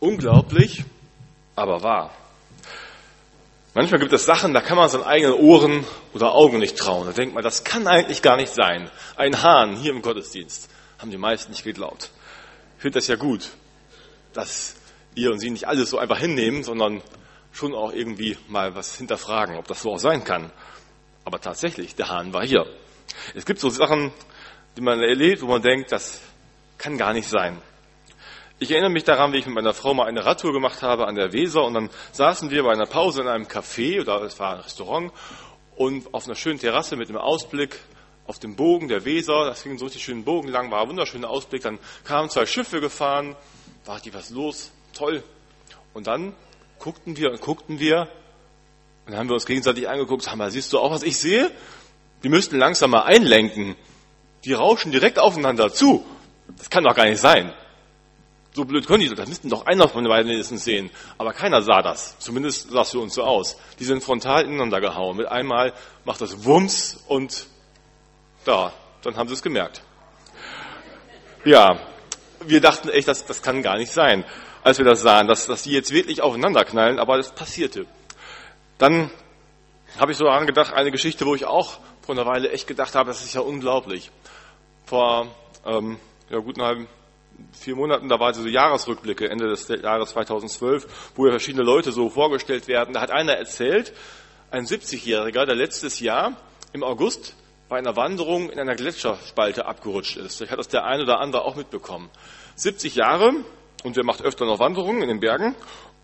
Unglaublich, aber wahr. Manchmal gibt es Sachen, da kann man seinen eigenen Ohren oder Augen nicht trauen. Da denkt man, das kann eigentlich gar nicht sein. Ein Hahn hier im Gottesdienst. Haben die meisten nicht geglaubt. Ich finde das ja gut, dass ihr und sie nicht alles so einfach hinnehmen, sondern schon auch irgendwie mal was hinterfragen, ob das so auch sein kann. Aber tatsächlich, der Hahn war hier. Es gibt so Sachen, die man erlebt, wo man denkt, das kann gar nicht sein. Ich erinnere mich daran, wie ich mit meiner Frau mal eine Radtour gemacht habe an der Weser und dann saßen wir bei einer Pause in einem Café oder es war ein Restaurant und auf einer schönen Terrasse mit einem Ausblick auf den Bogen der Weser, das ging so richtig schönen Bogen lang, war ein wunderschöner Ausblick, dann kamen zwei Schiffe gefahren, war die was los, toll. Und dann guckten wir und guckten wir und dann haben wir uns gegenseitig angeguckt, sag mal, siehst du auch, was ich sehe? Die müssten langsam mal einlenken. Die rauschen direkt aufeinander zu. Das kann doch gar nicht sein. So blöd können die, das müssten doch einer von den beiden mindestens sehen. Aber keiner sah das. Zumindest sah es für uns so aus. Die sind frontal ineinander gehauen. Mit einmal macht das Wumms und da, dann haben sie es gemerkt. Ja, wir dachten echt, das, das kann gar nicht sein, als wir das sahen, dass, dass die jetzt wirklich aufeinander knallen, aber das passierte. Dann habe ich so daran gedacht, eine Geschichte, wo ich auch vor einer Weile echt gedacht habe, das ist ja unglaublich. Vor ähm, ja, guten halben vier Monaten, da war so Jahresrückblicke, Ende des Jahres 2012, wo ja verschiedene Leute so vorgestellt werden. Da hat einer erzählt, ein 70-Jähriger, der letztes Jahr im August bei einer Wanderung in einer Gletscherspalte abgerutscht ist. Vielleicht hat das der eine oder andere auch mitbekommen. 70 Jahre und der macht öfter noch Wanderungen in den Bergen,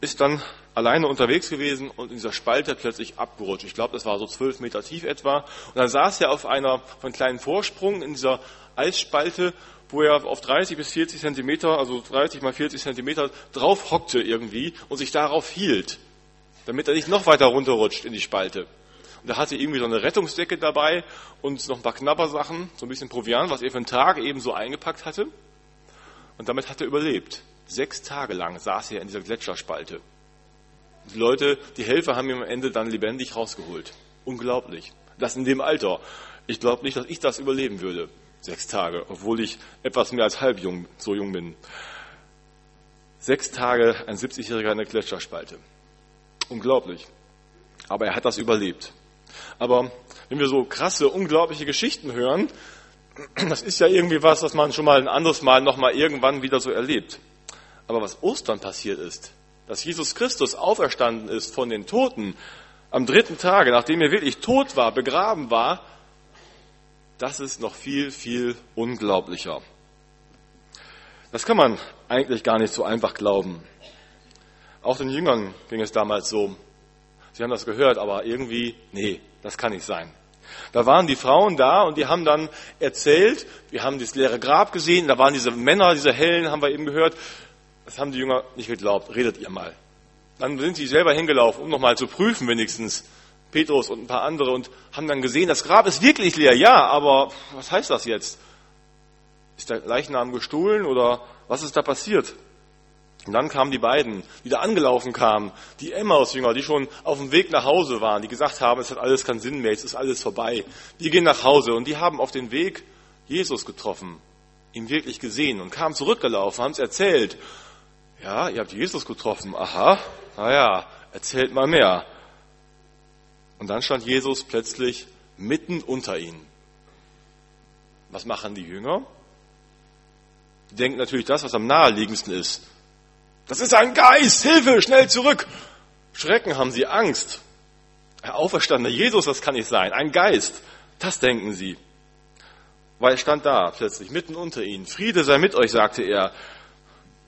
ist dann alleine unterwegs gewesen und in dieser Spalte plötzlich abgerutscht. Ich glaube, das war so zwölf Meter tief etwa. Und dann saß er auf einer von kleinen Vorsprung in dieser Eisspalte wo er auf 30 bis 40 Zentimeter, also 30 mal 40 Zentimeter drauf hockte irgendwie und sich darauf hielt, damit er nicht noch weiter runterrutscht in die Spalte. Und er hatte irgendwie so eine Rettungsdecke dabei und noch ein paar Knabbersachen, so ein bisschen Proviant, was er für einen Tag eben so eingepackt hatte. Und damit hat er überlebt. Sechs Tage lang saß er in dieser Gletscherspalte. Die Leute, die Helfer haben ihn am Ende dann lebendig rausgeholt. Unglaublich. Das in dem Alter. Ich glaube nicht, dass ich das überleben würde. Sechs Tage, obwohl ich etwas mehr als halb jung, so jung bin. Sechs Tage ein 70-Jähriger in der Gletscherspalte. Unglaublich. Aber er hat das überlebt. Aber wenn wir so krasse, unglaubliche Geschichten hören, das ist ja irgendwie was, was man schon mal ein anderes Mal nochmal irgendwann wieder so erlebt. Aber was Ostern passiert ist, dass Jesus Christus auferstanden ist von den Toten am dritten Tage, nachdem er wirklich tot war, begraben war, das ist noch viel, viel unglaublicher. Das kann man eigentlich gar nicht so einfach glauben. Auch den Jüngern ging es damals so. Sie haben das gehört, aber irgendwie, nee, das kann nicht sein. Da waren die Frauen da und die haben dann erzählt, wir haben das leere Grab gesehen, da waren diese Männer, diese Hellen, haben wir eben gehört. Das haben die Jünger nicht geglaubt. Redet ihr mal. Dann sind sie selber hingelaufen, um nochmal zu prüfen wenigstens, Petrus und ein paar andere und haben dann gesehen, das Grab ist wirklich leer. Ja, aber was heißt das jetzt? Ist der Leichnam gestohlen oder was ist da passiert? Und dann kamen die beiden, die da angelaufen kamen, die Emmaus-Jünger, die schon auf dem Weg nach Hause waren, die gesagt haben, es hat alles keinen Sinn mehr, es ist alles vorbei. Die gehen nach Hause und die haben auf den Weg Jesus getroffen, ihn wirklich gesehen und kamen zurückgelaufen, haben es erzählt. Ja, ihr habt Jesus getroffen. Aha, naja, erzählt mal mehr. Und dann stand Jesus plötzlich mitten unter ihnen. Was machen die Jünger? Die denken natürlich das, was am naheliegendsten ist. Das ist ein Geist! Hilfe! Schnell zurück! Schrecken haben sie Angst. Herr auferstandener Jesus, das kann nicht sein. Ein Geist. Das denken sie. Weil er stand da plötzlich mitten unter ihnen. Friede sei mit euch, sagte er.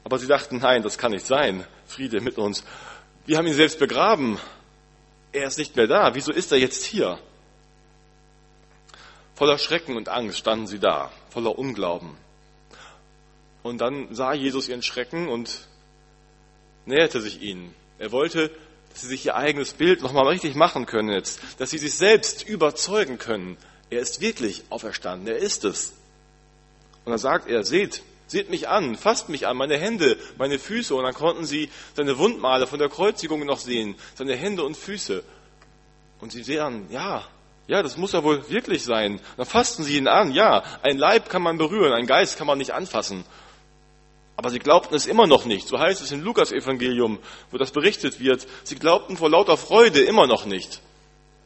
Aber sie dachten, nein, das kann nicht sein. Friede mit uns. Wir haben ihn selbst begraben er ist nicht mehr da. Wieso ist er jetzt hier? Voller Schrecken und Angst standen sie da, voller Unglauben. Und dann sah Jesus ihren Schrecken und näherte sich ihnen. Er wollte, dass sie sich ihr eigenes Bild nochmal richtig machen können jetzt, dass sie sich selbst überzeugen können. Er ist wirklich auferstanden, er ist es. Und dann sagt er, seht, Seht mich an, fasst mich an, meine Hände, meine Füße. Und dann konnten sie seine Wundmale von der Kreuzigung noch sehen, seine Hände und Füße. Und sie sehen, ja, ja, das muss ja wohl wirklich sein. Dann fassten sie ihn an, ja, ein Leib kann man berühren, ein Geist kann man nicht anfassen. Aber sie glaubten es immer noch nicht. So heißt es im Lukas-Evangelium, wo das berichtet wird. Sie glaubten vor lauter Freude immer noch nicht.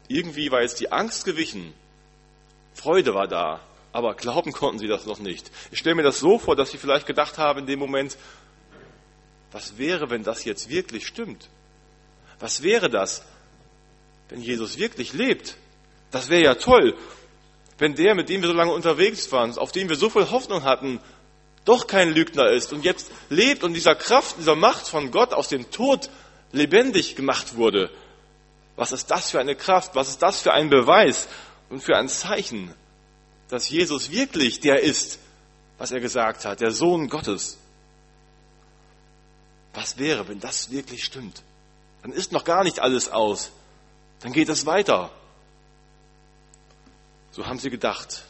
Irgendwie war jetzt die Angst gewichen. Freude war da. Aber glauben konnten sie das noch nicht. Ich stelle mir das so vor, dass sie vielleicht gedacht haben in dem Moment, was wäre, wenn das jetzt wirklich stimmt? Was wäre das, wenn Jesus wirklich lebt? Das wäre ja toll, wenn der, mit dem wir so lange unterwegs waren, auf den wir so viel Hoffnung hatten, doch kein Lügner ist und jetzt lebt und dieser Kraft, dieser Macht von Gott aus dem Tod lebendig gemacht wurde. Was ist das für eine Kraft? Was ist das für ein Beweis und für ein Zeichen, dass Jesus wirklich der ist, was er gesagt hat, der Sohn Gottes? Was wäre, wenn das wirklich stimmt? Dann ist noch gar nicht alles aus. Dann geht es weiter. So haben sie gedacht.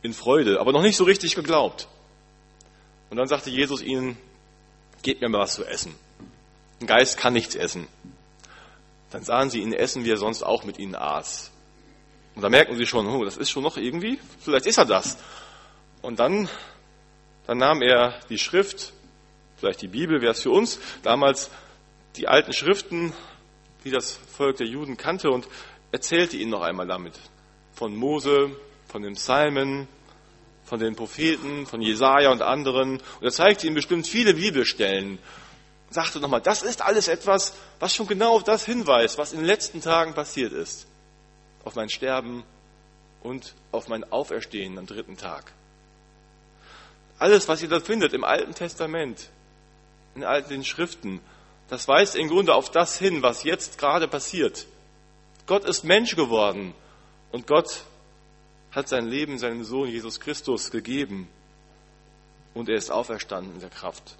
In Freude, aber noch nicht so richtig geglaubt. Und dann sagte Jesus ihnen, gebt mir mal was zu essen. Ein Geist kann nichts essen. Dann sahen sie ihn essen, wie er sonst auch mit ihnen aß. Und da merken sie schon, oh, das ist schon noch irgendwie, vielleicht ist er das. Und dann, dann nahm er die Schrift, vielleicht die Bibel wäre es für uns, damals die alten Schriften, die das Volk der Juden kannte und erzählte ihnen noch einmal damit. Von Mose, von den Psalmen, von den Propheten, von Jesaja und anderen. Und er zeigte ihnen bestimmt viele Bibelstellen. Sagte nochmal, das ist alles etwas, was schon genau auf das hinweist, was in den letzten Tagen passiert ist. Auf mein Sterben und auf mein Auferstehen am dritten Tag. Alles, was ihr da findet im Alten Testament, in all den Schriften, das weist im Grunde auf das hin, was jetzt gerade passiert. Gott ist Mensch geworden und Gott hat sein Leben seinem Sohn Jesus Christus gegeben und er ist auferstanden in der Kraft.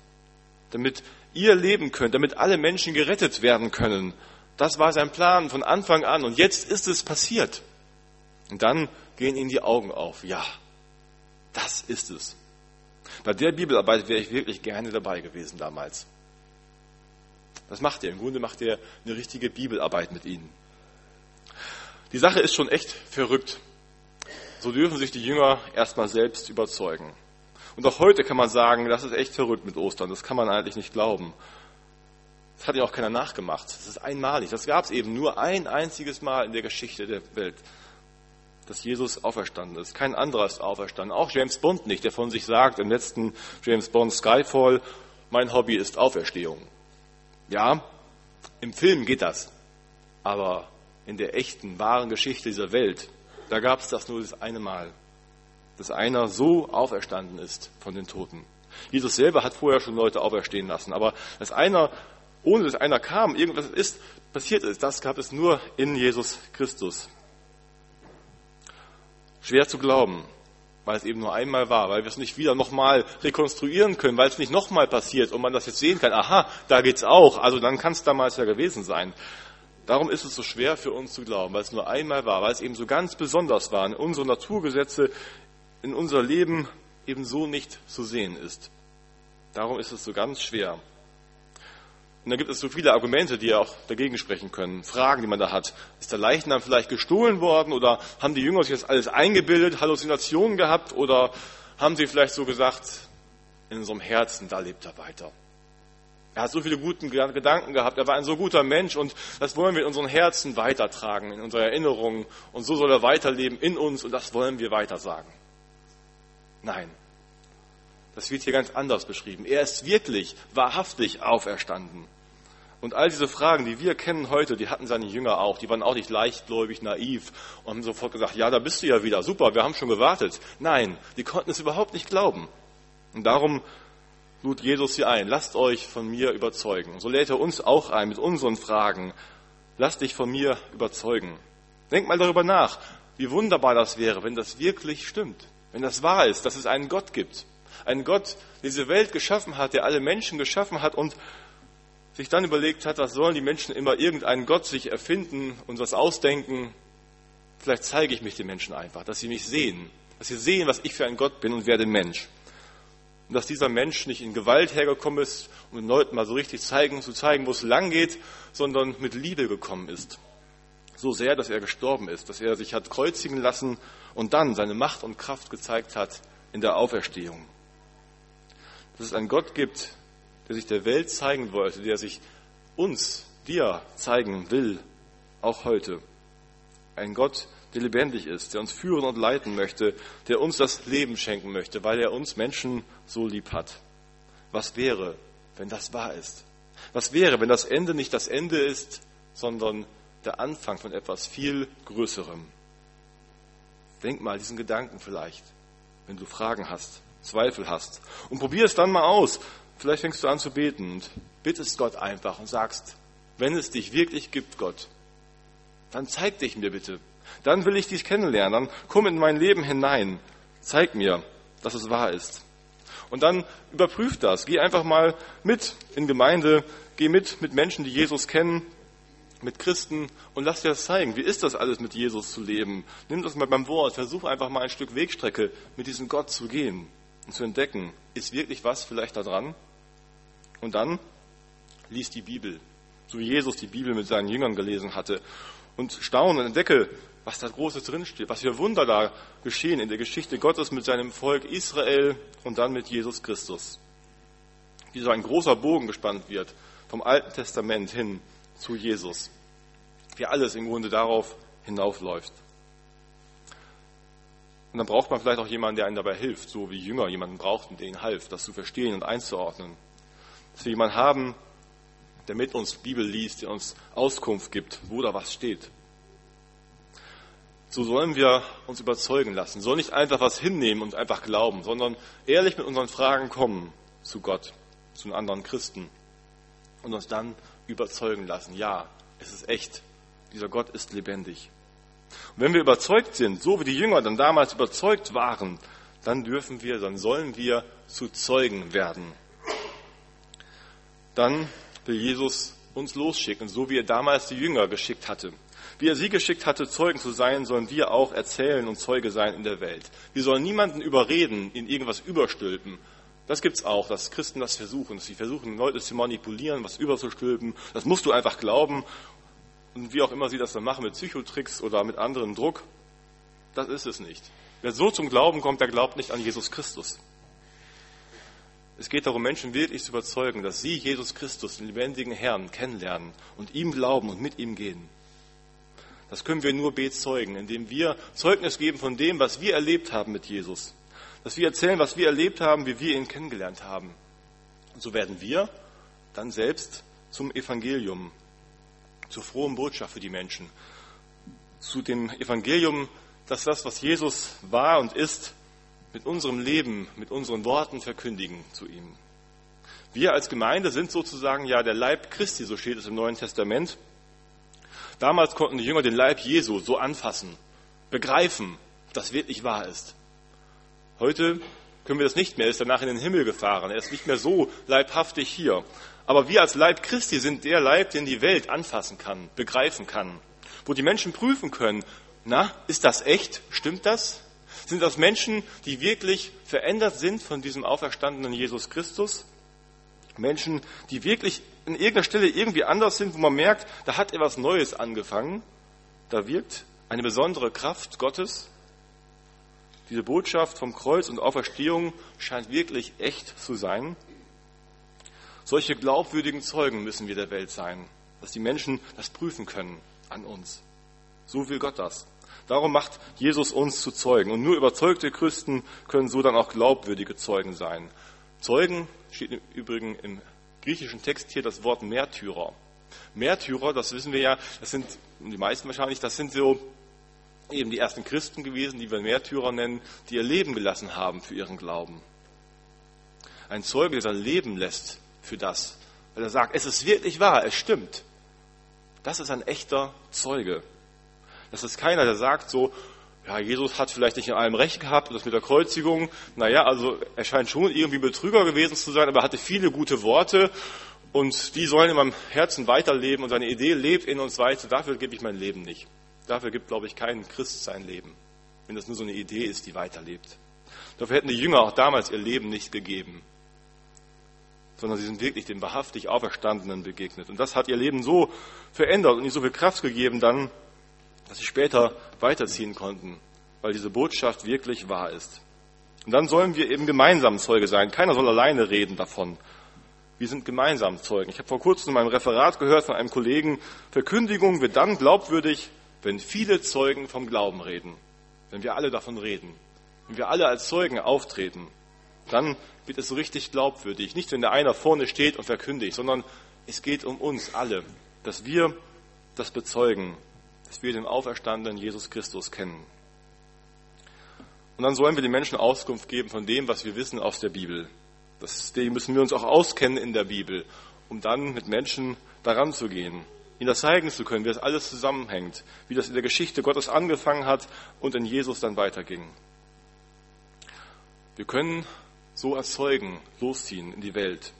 Damit ihr leben könnt, damit alle Menschen gerettet werden können. Das war sein Plan von Anfang an und jetzt ist es passiert. Und dann gehen ihnen die Augen auf. Ja, das ist es. Bei der Bibelarbeit wäre ich wirklich gerne dabei gewesen damals. Das macht er. Im Grunde macht er eine richtige Bibelarbeit mit ihnen. Die Sache ist schon echt verrückt. So dürfen sich die Jünger erstmal selbst überzeugen. Und auch heute kann man sagen, das ist echt verrückt mit Ostern. Das kann man eigentlich nicht glauben. Das hat ja auch keiner nachgemacht. Das ist einmalig. Das gab es eben nur ein einziges Mal in der Geschichte der Welt, dass Jesus auferstanden ist. Kein anderer ist auferstanden. Auch James Bond nicht, der von sich sagt im letzten James Bond Skyfall, mein Hobby ist Auferstehung. Ja, im Film geht das. Aber in der echten, wahren Geschichte dieser Welt da gab es das nur das eine Mal, dass einer so auferstanden ist von den Toten. Jesus selber hat vorher schon Leute auferstehen lassen, aber dass einer, ohne dass einer kam, irgendwas ist, passiert ist, das gab es nur in Jesus Christus. Schwer zu glauben, weil es eben nur einmal war, weil wir es nicht wieder nochmal rekonstruieren können, weil es nicht nochmal passiert und man das jetzt sehen kann, aha, da geht's auch, also dann kann es damals ja gewesen sein. Darum ist es so schwer für uns zu glauben, weil es nur einmal war, weil es eben so ganz besonders war, in unsere Naturgesetze, in unser Leben eben so nicht zu sehen ist. Darum ist es so ganz schwer. Und da gibt es so viele Argumente, die ja auch dagegen sprechen können. Fragen, die man da hat. Ist der Leichnam vielleicht gestohlen worden oder haben die Jünger sich das alles eingebildet, Halluzinationen gehabt oder haben sie vielleicht so gesagt, in unserem Herzen, da lebt er weiter. Er hat so viele gute Gedanken gehabt. Er war ein so guter Mensch und das wollen wir in unseren Herzen weitertragen, in unsere Erinnerungen. Und so soll er weiterleben in uns und das wollen wir weitersagen. Nein. Das wird hier ganz anders beschrieben. Er ist wirklich, wahrhaftig auferstanden. Und all diese Fragen, die wir kennen heute, die hatten seine Jünger auch. Die waren auch nicht leichtgläubig, naiv und haben sofort gesagt, ja, da bist du ja wieder. Super, wir haben schon gewartet. Nein, die konnten es überhaupt nicht glauben. Und darum lud Jesus sie ein, lasst euch von mir überzeugen. So lädt er uns auch ein mit unseren Fragen. Lasst dich von mir überzeugen. Denk mal darüber nach, wie wunderbar das wäre, wenn das wirklich stimmt, wenn das wahr ist, dass es einen Gott gibt. Einen Gott, der diese Welt geschaffen hat, der alle Menschen geschaffen hat und sich dann überlegt hat, was sollen die Menschen immer irgendeinen Gott sich erfinden und was ausdenken. Vielleicht zeige ich mich den Menschen einfach, dass sie mich sehen, dass sie sehen, was ich für ein Gott bin und werde Mensch. Und dass dieser Mensch nicht in Gewalt hergekommen ist, um den Leuten mal so richtig zeigen, zu zeigen, wo es lang geht, sondern mit Liebe gekommen ist. So sehr, dass er gestorben ist, dass er sich hat kreuzigen lassen und dann seine Macht und Kraft gezeigt hat in der Auferstehung. dass es einen Gott gibt, der sich der Welt zeigen wollte, der sich uns, dir zeigen will, auch heute. Ein Gott, der lebendig ist, der uns führen und leiten möchte, der uns das Leben schenken möchte, weil er uns Menschen so lieb hat. Was wäre, wenn das wahr ist? Was wäre, wenn das Ende nicht das Ende ist, sondern der Anfang von etwas viel Größerem? Denk mal diesen Gedanken vielleicht, wenn du Fragen hast, Zweifel hast. Und probier es dann mal aus. Vielleicht fängst du an zu beten und bittest Gott einfach und sagst, wenn es dich wirklich gibt, Gott, dann zeig dich mir bitte. Dann will ich dich kennenlernen. Dann komm in mein Leben hinein. Zeig mir, dass es wahr ist. Und dann überprüf das. Geh einfach mal mit in Gemeinde. Geh mit mit Menschen, die Jesus kennen, mit Christen und lass dir das zeigen. Wie ist das alles mit Jesus zu leben? Nimm das mal beim Wort. Versuch einfach mal ein Stück Wegstrecke mit diesem Gott zu gehen und zu entdecken. Ist wirklich was vielleicht da dran? Und dann lies die Bibel. So wie Jesus die Bibel mit seinen Jüngern gelesen hatte. Und staune und entdecke, was da Großes drinsteht, was für Wunder da geschehen in der Geschichte Gottes mit seinem Volk Israel und dann mit Jesus Christus. Wie so ein großer Bogen gespannt wird vom Alten Testament hin zu Jesus. Wie alles im Grunde darauf hinaufläuft. Und dann braucht man vielleicht auch jemanden, der einem dabei hilft, so wie Jünger jemanden brauchten, der ihnen half, das zu verstehen und einzuordnen. Dass wir jemanden haben, der mit uns Bibel liest, der uns Auskunft gibt, wo da was steht. So sollen wir uns überzeugen lassen, sollen nicht einfach was hinnehmen und einfach glauben, sondern ehrlich mit unseren Fragen kommen zu Gott, zu den anderen Christen und uns dann überzeugen lassen. Ja, es ist echt. Dieser Gott ist lebendig. Und wenn wir überzeugt sind, so wie die Jünger dann damals überzeugt waren, dann dürfen wir, dann sollen wir zu Zeugen werden. Dann will Jesus uns losschicken, so wie er damals die Jünger geschickt hatte. Wie er sie geschickt hatte, Zeugen zu sein, sollen wir auch erzählen und Zeuge sein in der Welt. Wir sollen niemanden überreden, in irgendwas überstülpen. Das gibt's auch, dass Christen das versuchen, sie versuchen, Leute zu manipulieren, was überzustülpen. Das musst du einfach glauben. Und wie auch immer sie das dann machen, mit Psychotricks oder mit anderem Druck. Das ist es nicht. Wer so zum Glauben kommt, der glaubt nicht an Jesus Christus. Es geht darum, Menschen wirklich zu überzeugen, dass sie Jesus Christus, den lebendigen Herrn, kennenlernen und ihm glauben und mit ihm gehen. Das können wir nur bezeugen, indem wir Zeugnis geben von dem, was wir erlebt haben mit Jesus. Dass wir erzählen, was wir erlebt haben, wie wir ihn kennengelernt haben. Und so werden wir dann selbst zum Evangelium, zur frohen Botschaft für die Menschen. Zu dem Evangelium, dass das, was Jesus war und ist, mit unserem Leben, mit unseren Worten verkündigen zu ihm. Wir als Gemeinde sind sozusagen ja der Leib Christi, so steht es im Neuen Testament. Damals konnten die Jünger den Leib Jesu so anfassen, begreifen, dass wirklich wahr ist. Heute können wir das nicht mehr. Er ist danach in den Himmel gefahren. Er ist nicht mehr so leibhaftig hier. Aber wir als Leib Christi sind der Leib, den die Welt anfassen kann, begreifen kann. Wo die Menschen prüfen können, na, ist das echt? Stimmt das? Sind das Menschen, die wirklich verändert sind von diesem auferstandenen Jesus Christus? Menschen, die wirklich in irgendeiner Stelle irgendwie anders sind, wo man merkt, da hat etwas Neues angefangen. Da wirkt eine besondere Kraft Gottes. Diese Botschaft vom Kreuz und Auferstehung scheint wirklich echt zu sein. Solche glaubwürdigen Zeugen müssen wir der Welt sein, dass die Menschen das prüfen können an uns. So will Gott das. Darum macht Jesus uns zu Zeugen. Und nur überzeugte Christen können so dann auch glaubwürdige Zeugen sein. Zeugen steht im Übrigen im griechischen Text hier das Wort Märtyrer. Märtyrer, das wissen wir ja, das sind die meisten wahrscheinlich, das sind so eben die ersten Christen gewesen, die wir Märtyrer nennen, die ihr Leben gelassen haben für ihren Glauben. Ein Zeuge, der sein Leben lässt für das, weil er sagt, es ist wirklich wahr, es stimmt. Das ist ein echter Zeuge. Das ist keiner, der sagt so, ja, Jesus hat vielleicht nicht in allem recht gehabt, das mit der Kreuzigung, naja, also er scheint schon irgendwie Betrüger gewesen zu sein, aber er hatte viele gute Worte und die sollen in meinem Herzen weiterleben und seine Idee lebt in uns weiter. Dafür gebe ich mein Leben nicht. Dafür gibt, glaube ich, kein Christ sein Leben, wenn das nur so eine Idee ist, die weiterlebt. Dafür hätten die Jünger auch damals ihr Leben nicht gegeben, sondern sie sind wirklich dem wahrhaftig Auferstandenen begegnet. Und das hat ihr Leben so verändert und ihnen so viel Kraft gegeben dann, dass sie später weiterziehen konnten, weil diese Botschaft wirklich wahr ist. Und dann sollen wir eben gemeinsam Zeuge sein. Keiner soll alleine reden davon. Wir sind gemeinsam Zeugen. Ich habe vor kurzem in meinem Referat gehört von einem Kollegen, Verkündigung wird dann glaubwürdig, wenn viele Zeugen vom Glauben reden. Wenn wir alle davon reden. Wenn wir alle als Zeugen auftreten. Dann wird es so richtig glaubwürdig. Nicht, wenn der einer vorne steht und verkündigt, sondern es geht um uns alle. Dass wir das bezeugen. Dass wir den auferstandenen Jesus Christus kennen. Und dann sollen wir den Menschen Auskunft geben von dem, was wir wissen aus der Bibel. Deswegen müssen wir uns auch auskennen in der Bibel, um dann mit Menschen daran zu gehen, ihnen das zeigen zu können, wie das alles zusammenhängt, wie das in der Geschichte Gottes angefangen hat und in Jesus dann weiterging. Wir können so als Zeugen losziehen in die Welt.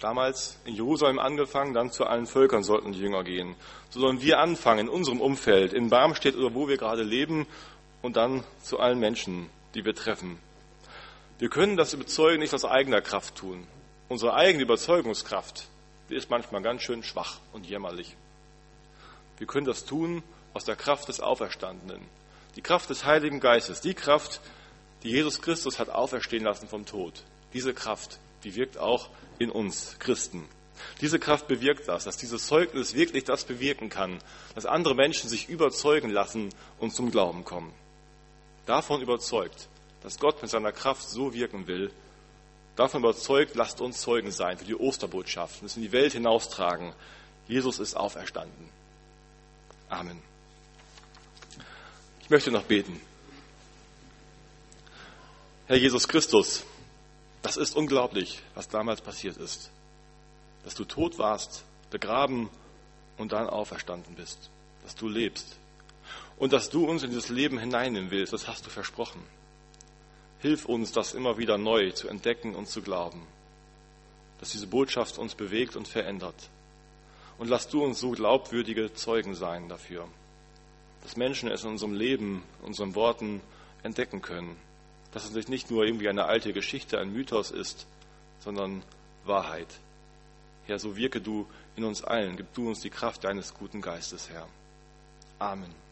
Damals in Jerusalem angefangen, dann zu allen Völkern sollten die Jünger gehen. So sollen wir anfangen in unserem Umfeld, in Barmstedt oder wo wir gerade leben und dann zu allen Menschen, die wir treffen. Wir können das Überzeugen nicht aus eigener Kraft tun. Unsere eigene Überzeugungskraft, ist manchmal ganz schön schwach und jämmerlich. Wir können das tun aus der Kraft des Auferstandenen. Die Kraft des Heiligen Geistes, die Kraft, die Jesus Christus hat auferstehen lassen vom Tod. Diese Kraft, die wirkt auch in uns Christen. Diese Kraft bewirkt das, dass dieses Zeugnis wirklich das bewirken kann, dass andere Menschen sich überzeugen lassen und zum Glauben kommen davon überzeugt, dass Gott mit seiner Kraft so wirken will, davon überzeugt, lasst uns Zeugen sein für die Osterbotschaft es in die Welt hinaustragen. Jesus ist auferstanden. Amen. Ich möchte noch beten. Herr Jesus Christus, das ist unglaublich, was damals passiert ist. Dass du tot warst, begraben und dann auferstanden bist. Dass du lebst und dass du uns in dieses Leben hineinnehmen willst, das hast du versprochen. Hilf uns, das immer wieder neu zu entdecken und zu glauben, dass diese Botschaft uns bewegt und verändert. Und lass du uns so glaubwürdige Zeugen sein dafür, dass Menschen es in unserem Leben, unseren Worten entdecken können, dass es nicht nur irgendwie eine alte Geschichte, ein Mythos ist, sondern Wahrheit. Herr, so wirke du in uns allen, gib du uns die Kraft deines guten Geistes, Herr. Amen.